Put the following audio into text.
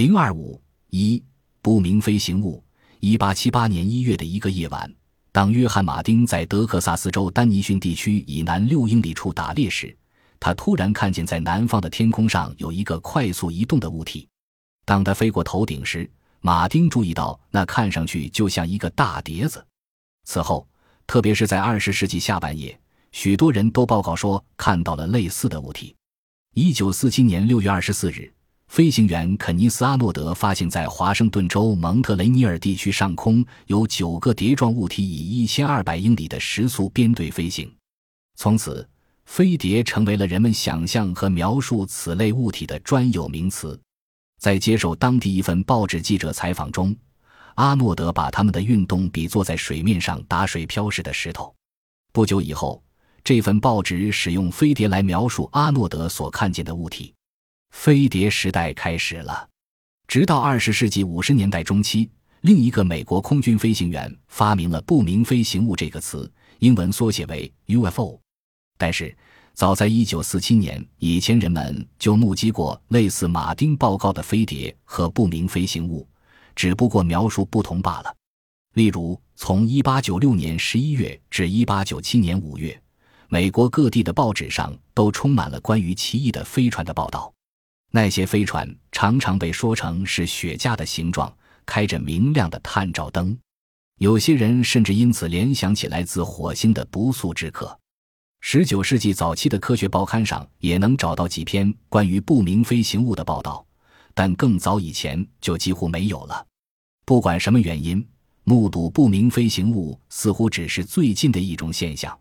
零二五一不明飞行物。一八七八年一月的一个夜晚，当约翰·马丁在德克萨斯州丹尼逊地区以南六英里处打猎时，他突然看见在南方的天空上有一个快速移动的物体。当他飞过头顶时，马丁注意到那看上去就像一个大碟子。此后，特别是在二十世纪下半叶，许多人都报告说看到了类似的物体。一九四七年六月二十四日。飞行员肯尼斯·阿诺德发现，在华盛顿州蒙特雷尼尔地区上空有九个碟状物体以一千二百英里的时速编队飞行。从此，飞碟成为了人们想象和描述此类物体的专有名词。在接受当地一份报纸记者采访中，阿诺德把它们的运动比作在水面上打水漂时的石头。不久以后，这份报纸使用飞碟来描述阿诺德所看见的物体。飞碟时代开始了，直到二十世纪五十年代中期，另一个美国空军飞行员发明了“不明飞行物”这个词，英文缩写为 UFO。但是，早在一九四七年以前，人们就目击过类似马丁报告的飞碟和不明飞行物，只不过描述不同罢了。例如，从一八九六年十一月至一八九七年五月，美国各地的报纸上都充满了关于奇异的飞船的报道。那些飞船常常被说成是雪茄的形状，开着明亮的探照灯。有些人甚至因此联想起来自火星的不速之客。十九世纪早期的科学报刊上也能找到几篇关于不明飞行物的报道，但更早以前就几乎没有了。不管什么原因，目睹不明飞行物似乎只是最近的一种现象。